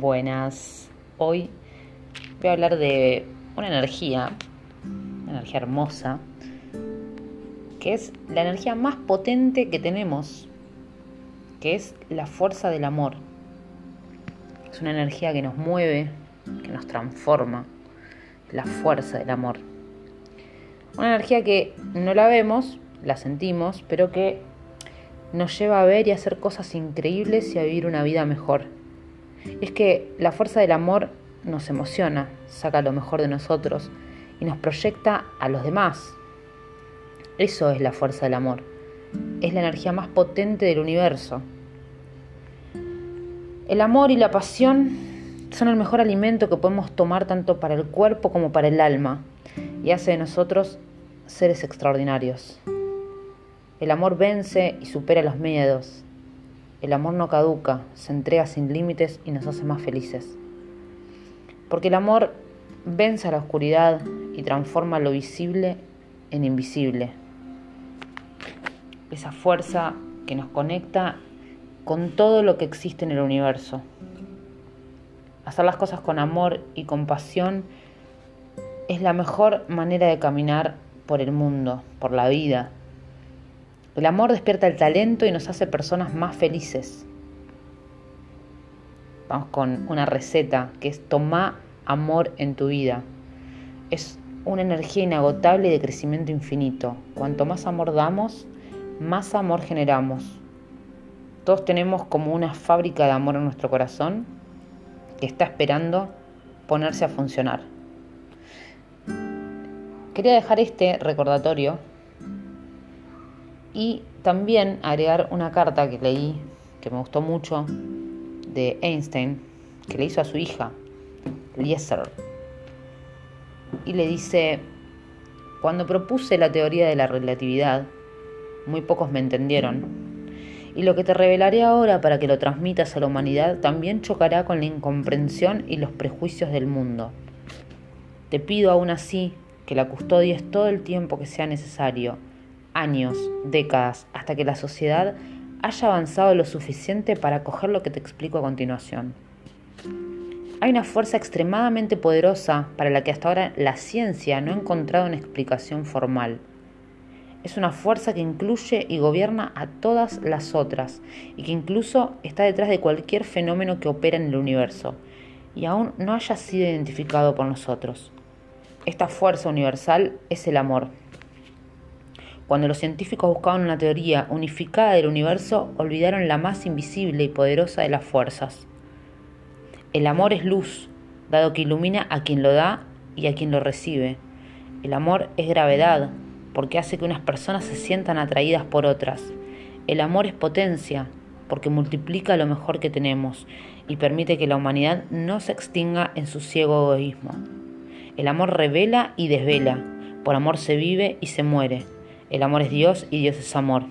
Buenas. Hoy voy a hablar de una energía, una energía hermosa, que es la energía más potente que tenemos, que es la fuerza del amor. Es una energía que nos mueve, que nos transforma, la fuerza del amor. Una energía que no la vemos, la sentimos, pero que nos lleva a ver y a hacer cosas increíbles y a vivir una vida mejor. Es que la fuerza del amor nos emociona, saca lo mejor de nosotros y nos proyecta a los demás. Eso es la fuerza del amor. Es la energía más potente del universo. El amor y la pasión son el mejor alimento que podemos tomar tanto para el cuerpo como para el alma y hace de nosotros seres extraordinarios. El amor vence y supera los miedos. El amor no caduca, se entrega sin límites y nos hace más felices. Porque el amor vence a la oscuridad y transforma lo visible en invisible. Esa fuerza que nos conecta con todo lo que existe en el universo. Hacer las cosas con amor y compasión es la mejor manera de caminar por el mundo, por la vida. El amor despierta el talento y nos hace personas más felices. Vamos con una receta que es toma amor en tu vida. Es una energía inagotable de crecimiento infinito. Cuanto más amor damos, más amor generamos. Todos tenemos como una fábrica de amor en nuestro corazón que está esperando ponerse a funcionar. Quería dejar este recordatorio y también agregar una carta que leí, que me gustó mucho, de Einstein, que le hizo a su hija, Eliezer. Y le dice, cuando propuse la teoría de la relatividad, muy pocos me entendieron. Y lo que te revelaré ahora para que lo transmitas a la humanidad también chocará con la incomprensión y los prejuicios del mundo. Te pido aún así que la custodies todo el tiempo que sea necesario, años, décadas, hasta que la sociedad haya avanzado lo suficiente para coger lo que te explico a continuación. Hay una fuerza extremadamente poderosa para la que hasta ahora la ciencia no ha encontrado una explicación formal. Es una fuerza que incluye y gobierna a todas las otras y que incluso está detrás de cualquier fenómeno que opera en el universo y aún no haya sido identificado por nosotros. Esta fuerza universal es el amor. Cuando los científicos buscaban una teoría unificada del universo, olvidaron la más invisible y poderosa de las fuerzas. El amor es luz, dado que ilumina a quien lo da y a quien lo recibe. El amor es gravedad, porque hace que unas personas se sientan atraídas por otras. El amor es potencia, porque multiplica lo mejor que tenemos y permite que la humanidad no se extinga en su ciego egoísmo. El amor revela y desvela, por amor se vive y se muere. El amor es Dios y Dios es amor.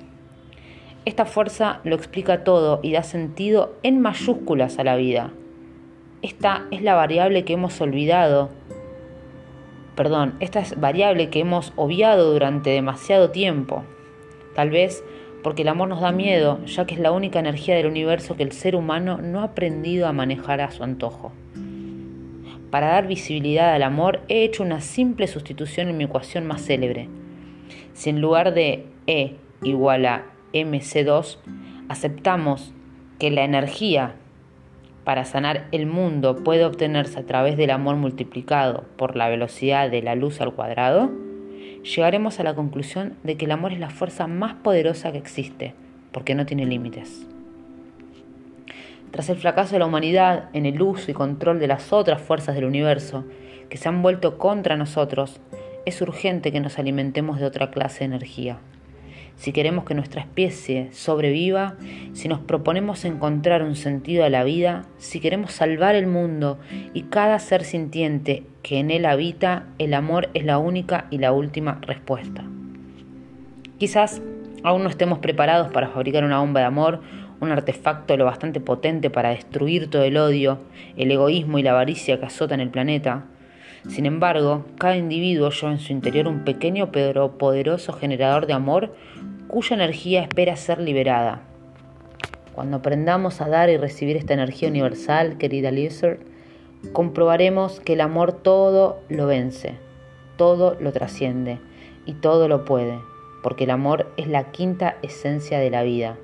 Esta fuerza lo explica todo y da sentido en mayúsculas a la vida. Esta es la variable que hemos olvidado. Perdón, esta es variable que hemos obviado durante demasiado tiempo. Tal vez porque el amor nos da miedo, ya que es la única energía del universo que el ser humano no ha aprendido a manejar a su antojo. Para dar visibilidad al amor he hecho una simple sustitución en mi ecuación más célebre. Si en lugar de E igual a mc2 aceptamos que la energía para sanar el mundo puede obtenerse a través del amor multiplicado por la velocidad de la luz al cuadrado, llegaremos a la conclusión de que el amor es la fuerza más poderosa que existe, porque no tiene límites. Tras el fracaso de la humanidad en el uso y control de las otras fuerzas del universo, que se han vuelto contra nosotros, es urgente que nos alimentemos de otra clase de energía. Si queremos que nuestra especie sobreviva, si nos proponemos encontrar un sentido a la vida, si queremos salvar el mundo y cada ser sintiente que en él habita, el amor es la única y la última respuesta. Quizás aún no estemos preparados para fabricar una bomba de amor, un artefacto lo bastante potente para destruir todo el odio, el egoísmo y la avaricia que azotan el planeta, sin embargo, cada individuo lleva en su interior un pequeño pero poderoso generador de amor cuya energía espera ser liberada. Cuando aprendamos a dar y recibir esta energía universal, querida Lizard, comprobaremos que el amor todo lo vence, todo lo trasciende y todo lo puede, porque el amor es la quinta esencia de la vida.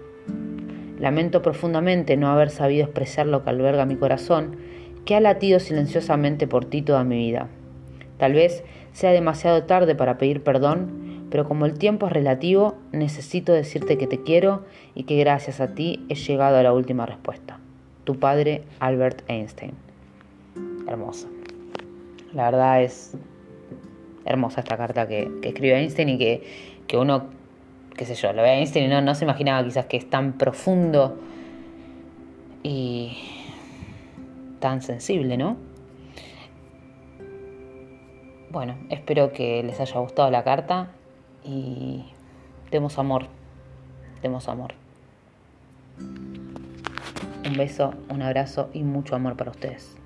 Lamento profundamente no haber sabido expresar lo que alberga mi corazón, que ha latido silenciosamente por ti toda mi vida. Tal vez sea demasiado tarde para pedir perdón, pero como el tiempo es relativo, necesito decirte que te quiero y que gracias a ti he llegado a la última respuesta. Tu padre, Albert Einstein. Hermosa. La verdad es hermosa esta carta que, escribe Einstein y que, que, uno, qué sé yo, lo ve a Einstein y no, no se imaginaba quizás que es tan profundo y tan sensible, ¿no? Bueno, espero que les haya gustado la carta y demos amor, demos amor. Un beso, un abrazo y mucho amor para ustedes.